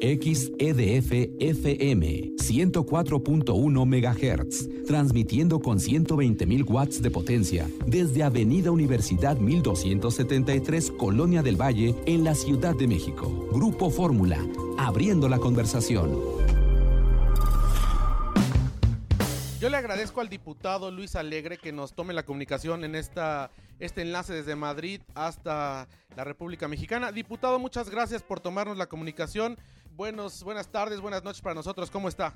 XEDF FM 104.1 MHz, transmitiendo con 120.000 watts de potencia desde Avenida Universidad 1273, Colonia del Valle, en la Ciudad de México. Grupo Fórmula, abriendo la conversación. Yo le agradezco al diputado Luis Alegre que nos tome la comunicación en esta, este enlace desde Madrid hasta la República Mexicana. Diputado, muchas gracias por tomarnos la comunicación. Buenos, buenas tardes, buenas noches para nosotros. ¿Cómo está?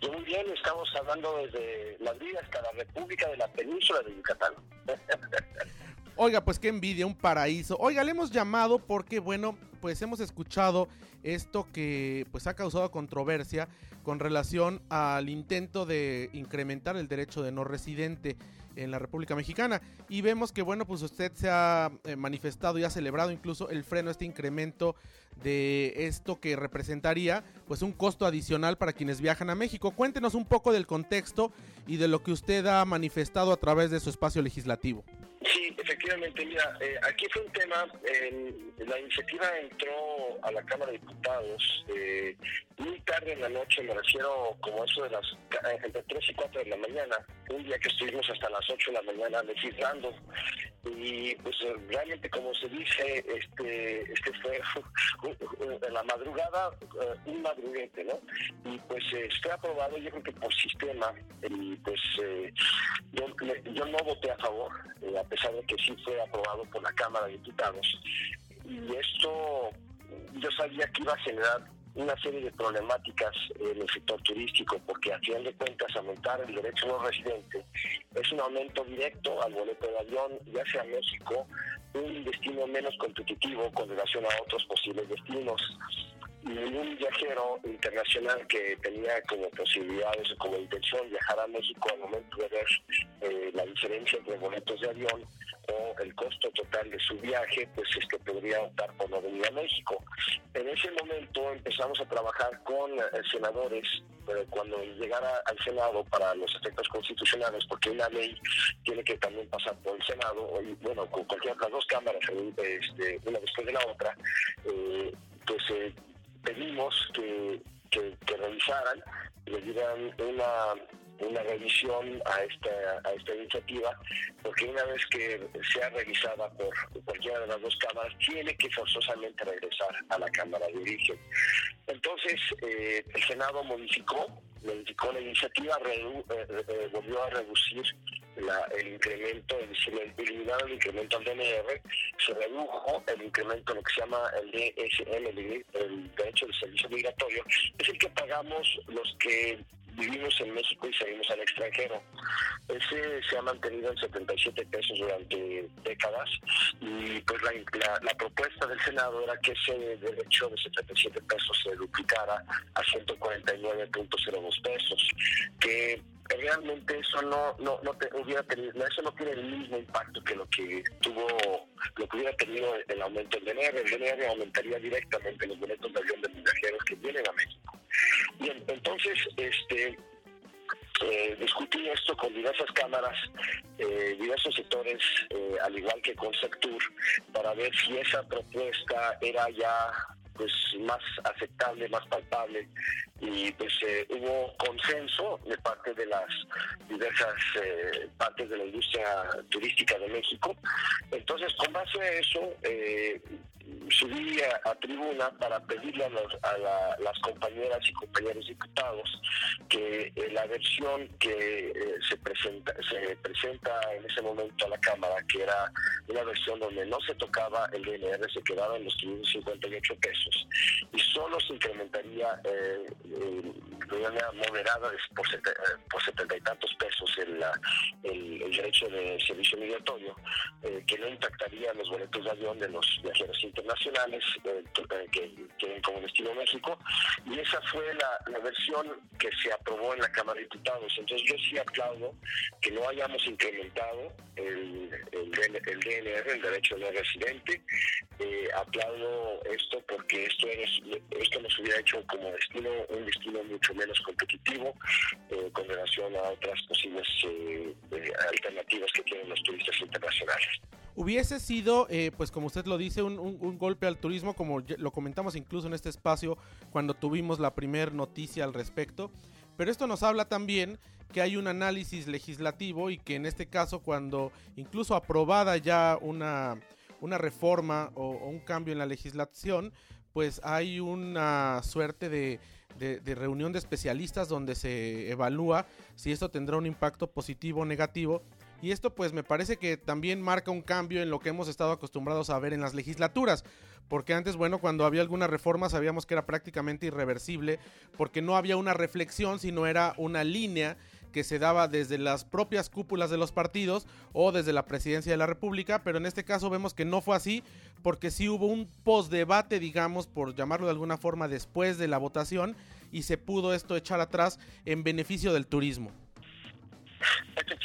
Yo muy bien, estamos hablando desde Madrid hasta la República de la Península de Yucatán. Oiga, pues qué envidia, un paraíso. Oiga, le hemos llamado porque, bueno, pues hemos escuchado esto que pues ha causado controversia con relación al intento de incrementar el derecho de no residente en la República Mexicana y vemos que bueno pues usted se ha eh, manifestado y ha celebrado incluso el freno este incremento de esto que representaría pues un costo adicional para quienes viajan a México. Cuéntenos un poco del contexto y de lo que usted ha manifestado a través de su espacio legislativo. Sí, efectivamente, mira, eh, aquí fue un tema, la iniciativa entró a la Cámara de Diputados eh, muy tarde en la noche, me refiero como eso de las, eh, entre 3 y 4 de la mañana, un día que estuvimos hasta las 8 de la mañana legislando, y pues realmente como se dice, este, este fue en la madrugada un madruguete, ¿no? Y pues fue aprobado yo creo que por sistema, y pues yo, yo no voté a favor, a pesar de que sí fue aprobado por la Cámara de Diputados. Y esto yo sabía que iba a generar una serie de problemáticas en el sector turístico, porque a fin de cuentas aumentar el derecho no residente es un aumento directo al boleto de avión, ya sea México, un destino menos competitivo con relación a otros posibles destinos ningún viajero internacional que tenía como posibilidades o como intención viajar a México al momento de ver eh, la diferencia entre boletos de avión o el costo total de su viaje, pues es que podría optar por no venir a México. En ese momento empezamos a trabajar con eh, senadores eh, cuando llegara al Senado para los efectos constitucionales, porque una ley tiene que también pasar por el Senado, y bueno, con cualquiera de las dos cámaras, este, una después de la otra, pues pedimos que, que, revisaran, le dieran una, una revisión a esta, a esta iniciativa, porque una vez que sea revisada por cualquiera de las dos cámaras, tiene que forzosamente regresar a la Cámara de Origen. Entonces, eh, el Senado modificó, modificó la iniciativa, eh, eh, volvió a reducir el incremento, decir, eliminaron el incremento al DNR, se redujo el incremento lo que se llama el DSM, el, derecho de servicio migratorio, es el que pagamos los que vivimos en México y salimos al extranjero. Ese se ha mantenido en 77 pesos durante décadas y pues la, la, propuesta del Senado era que ese derecho de 77 pesos se duplicara a 149.02 pesos, que realmente eso no no no te, hubiera tenido eso no tiene el mismo impacto que lo que tuvo lo que hubiera tenido el aumento del DNR el DNR aumentaría directamente los boletos de avión de los viajeros que vienen a México. Bien entonces este eh, discutí esto con diversas cámaras, eh, diversos sectores, eh, al igual que con Sectur, para ver si esa propuesta era ya pues más aceptable, más palpable y pues eh, hubo consenso de parte de las diversas eh, partes de la industria turística de México. Entonces, con base a eso, eh, subí a, tribuna para pedirle a, las compañeras y compañeros diputados que la versión que se presenta se presenta en ese momento a la Cámara, que era una versión donde no se tocaba el DNR, se quedaba en los 558 pesos y solo se incrementaría eh, de manera moderada por, por setenta y tantos pesos el, el, derecho de servicio migratorio, eh, que no impactaría los boletos de avión de los viajeros internacionales eh, que tienen como destino México. Y esa fue la, versión que se aprobó en la Cámara de Diputados. Entonces yo sí aplaudo que no hayamos incrementado el, el, el DNR, el derecho de residente. Eh, aplaudo esto porque esto, esto nos hubiera hecho como destino un destino mucho menos competitivo eh, con relación a otras posibles eh, alternativas que tienen los turistas internacionales. Hubiese sido, eh, pues como usted lo dice, un, golpe al turismo, como lo comentamos incluso en este espacio cuando tuvimos la primera noticia al respecto. Pero esto nos habla también que hay un análisis legislativo y que en este caso cuando incluso aprobada ya una, una reforma o, un cambio en la legislación, pues hay una suerte de, de, reunión de especialistas donde se evalúa si esto tendrá un impacto positivo o negativo. Y esto pues me parece que también marca un cambio en lo que hemos estado acostumbrados a ver en las legislaturas. Porque antes, bueno, cuando había alguna reforma sabíamos que era prácticamente irreversible, porque no había una reflexión, sino era una línea que se daba desde las propias cúpulas de los partidos o desde la presidencia de la República, pero en este caso vemos que no fue así, porque sí hubo un postdebate, digamos, por llamarlo de alguna forma, después de la votación, y se pudo esto echar atrás en beneficio del turismo.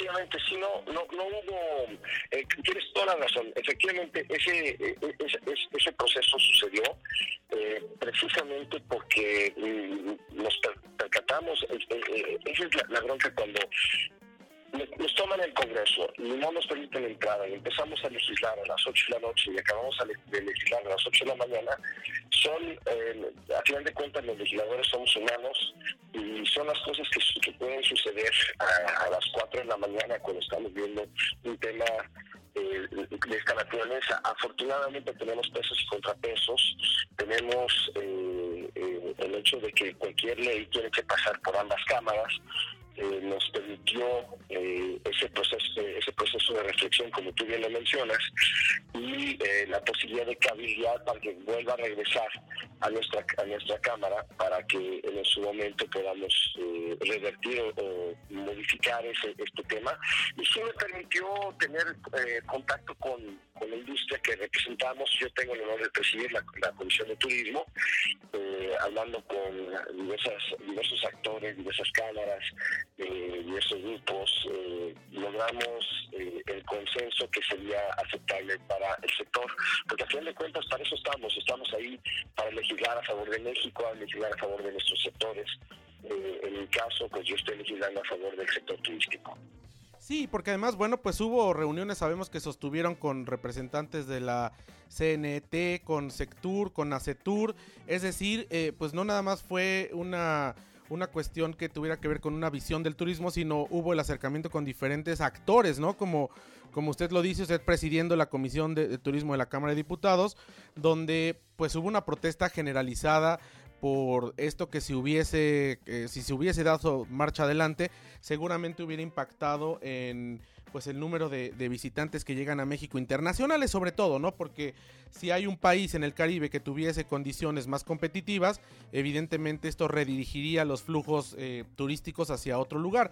Efectivamente, sí, no, no, no hubo, eh, tienes toda la razón, efectivamente ese, eh, ese, ese proceso sucedió eh, precisamente porque mm, nos percatamos, esa es la, la bronca cuando nos toman el Congreso y no nos permiten entrada y empezamos a legislar a las 8 de la noche y acabamos de legislar a las 8 de la mañana, son, eh, a final de cuentas, los legisladores somos humanos y son las cosas que, pueden suceder a, las 4 de la mañana cuando estamos viendo un tema eh, de esta naturaleza. Afortunadamente tenemos pesos y contrapesos, tenemos eh, el hecho de que cualquier ley tiene que pasar por ambas cámaras eh, nos permitió eh, ese proceso ese proceso de reflexión como tú bien lo mencionas y eh, la posibilidad de cabildear para que vuelva a regresar a nuestra a nuestra cámara para que en su momento podamos revertir o, modificar ese, este tema. Y sí me permitió tener contacto con, la industria que representamos yo tengo el honor de presidir la, comisión de turismo hablando con diversas diversos actores diversas cámaras eh, y esos grupos eh, logramos eh, el consenso que sería aceptable para el sector, porque a fin de cuentas para eso estamos, estamos ahí para legislar a favor de México, a legislar a favor de nuestros sectores. en mi caso, pues yo estoy legislando a favor del sector turístico. Sí, porque además, bueno, pues hubo reuniones, sabemos que sostuvieron con representantes de la CNT, con Sectur, con ACETUR, es decir, pues no nada más fue una una cuestión que tuviera que ver con una visión del turismo, sino hubo el acercamiento con diferentes actores, ¿no? Como, como usted lo dice, usted presidiendo la Comisión de, Turismo de la Cámara de Diputados, donde pues hubo una protesta generalizada por esto que si hubiese, si se hubiese dado marcha adelante, seguramente hubiera impactado en pues el número de, visitantes que llegan a México internacionales sobre todo, ¿no? Porque si hay un país en el Caribe que tuviese condiciones más competitivas, evidentemente esto redirigiría los flujos eh, turísticos hacia otro lugar.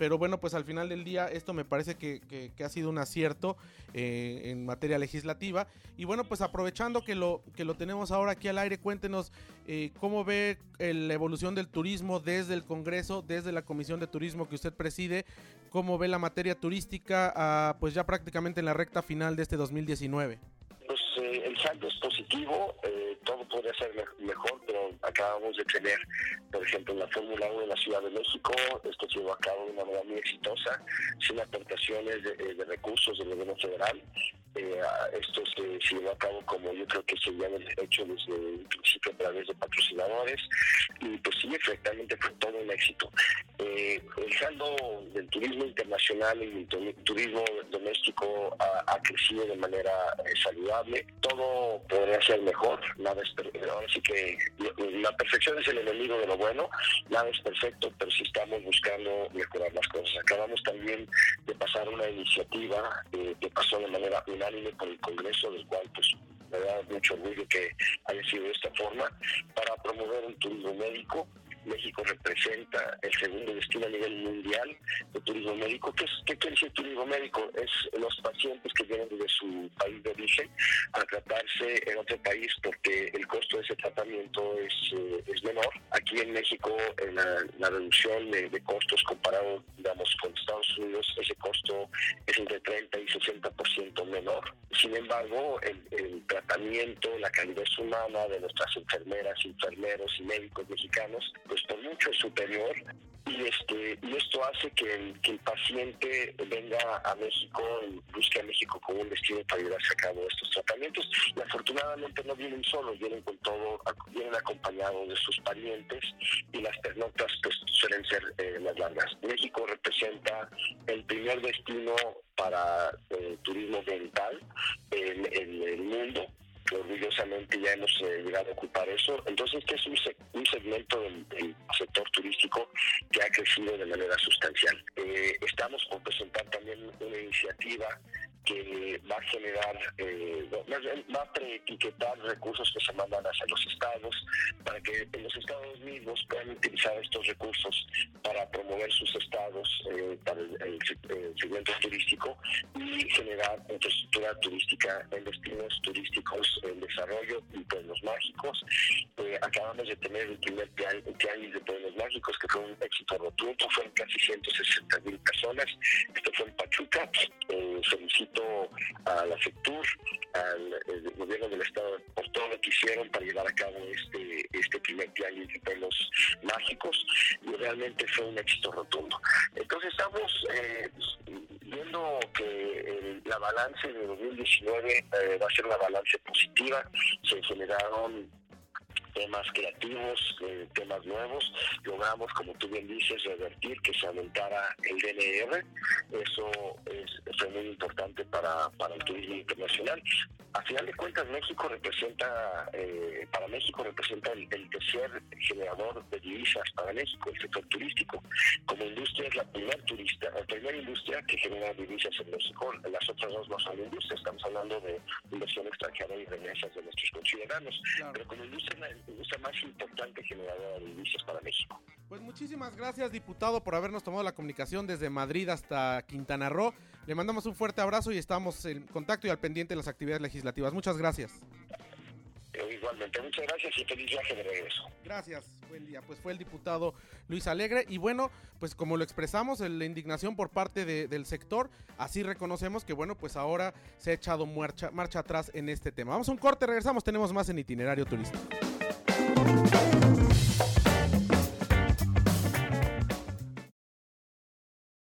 Pero bueno, pues al final del día esto me parece que, ha sido un acierto eh, en materia legislativa. Y bueno, pues aprovechando que lo, que lo tenemos ahora aquí al aire, cuéntenos eh, cómo ve la evolución del turismo desde el Congreso, desde la Comisión de Turismo que usted preside, cómo ve la materia turística ah, pues ya prácticamente en la recta final de este 2019. Pues eh, el saldo es positivo, eh, todo podría ser mejor, acabamos de tener, por ejemplo, la Fórmula 1 en la Ciudad de México, esto se llevó a cabo de una manera muy exitosa, sin aportaciones de, eh, de recursos del gobierno federal, eh, esto se, llevó a cabo como yo creo que se había hecho desde el principio a través de patrocinadores y pues sí, efectivamente fue todo un éxito. Eh, el saldo del turismo internacional y el turismo doméstico ha, crecido de manera eh, saludable. Todo podría ser mejor, nada es ahora sí que la perfección es el enemigo de lo bueno, nada es perfecto, pero sí estamos buscando mejorar las cosas. Acabamos también de pasar una iniciativa que pasó de manera unánime por el Congreso, del cual pues me da mucho orgullo que haya sido de esta forma, para promover un turismo médico México representa el segundo destino a nivel mundial de turismo médico. ¿Qué, es, qué quiere decir turismo médico? Es los pacientes que vienen de su país de origen a tratarse en otro país porque el costo de ese tratamiento es, eh, es menor. Aquí en México, en la, reducción de, costos comparado, digamos, con Estados Unidos, ese costo es entre 30 y 60% menor. Sin embargo, el, el tratamiento, la calidad humana de nuestras enfermeras, enfermeros y médicos mexicanos pues por mucho superior. Y este y esto hace que el, que el paciente venga a México y busque a México como un destino para llevarse a cabo estos tratamientos. Y afortunadamente no vienen solos, vienen con todo, vienen acompañados de sus parientes y las pernotas pues suelen ser eh, más largas. México representa el primer destino para el turismo dental en, el mundo orgullosamente ya hemos eh, llegado a ocupar eso. Entonces, este es un, un segmento del, sector turístico que ha crecido de manera sustancial. Eh, estamos por presentar también una iniciativa que va a generar, eh, va a preetiquetar recursos que se mandan hacia los estados para que los estados mismos puedan utilizar estos recursos para promover sus estados eh, para el, segmento turístico y generar infraestructura turística en destinos turísticos en desarrollo y pueblos mágicos. Eh, acabamos de tener el primer año de pueblos mágicos que fue un éxito rotundo, fueron casi 160 mil personas. Esto fue en Pachuca. felicito a la FECTUR, al gobierno del Estado, por todo lo que hicieron para llevar a cabo este, este primer plan de pelos mágicos y realmente fue un éxito rotundo. Entonces estamos eh, viendo que la balance de 2019 eh, va a ser una balance positiva, se generaron temas creativos, eh, temas nuevos. Logramos, como tú bien dices, revertir que se aumentara el DNR. Eso es, fue muy importante para, para el turismo internacional. A final de cuentas, México representa, eh, para México representa el, tercer generador de divisas para México, el sector turístico. Como industria es la primera turista, la primera industria que genera divisas en México. Las otras dos no son industrias, estamos hablando de inversión extranjera y remesas de nuestros conciudadanos. Pero como industria es la más importante generadora de divisas para México. Pues muchísimas gracias, diputado, por habernos tomado la comunicación desde Madrid hasta Quintana Roo. Le mandamos un fuerte abrazo y estamos en contacto y al pendiente de las actividades legislativas. Muchas gracias. Igualmente, muchas gracias y feliz viaje de regreso. Gracias, buen día. Pues fue el diputado Luis Alegre y bueno, pues como lo expresamos, la indignación por parte del sector, así reconocemos que bueno, pues ahora se ha echado marcha, marcha atrás en este tema. Vamos a un corte, regresamos, tenemos más en itinerario turístico. Thank you.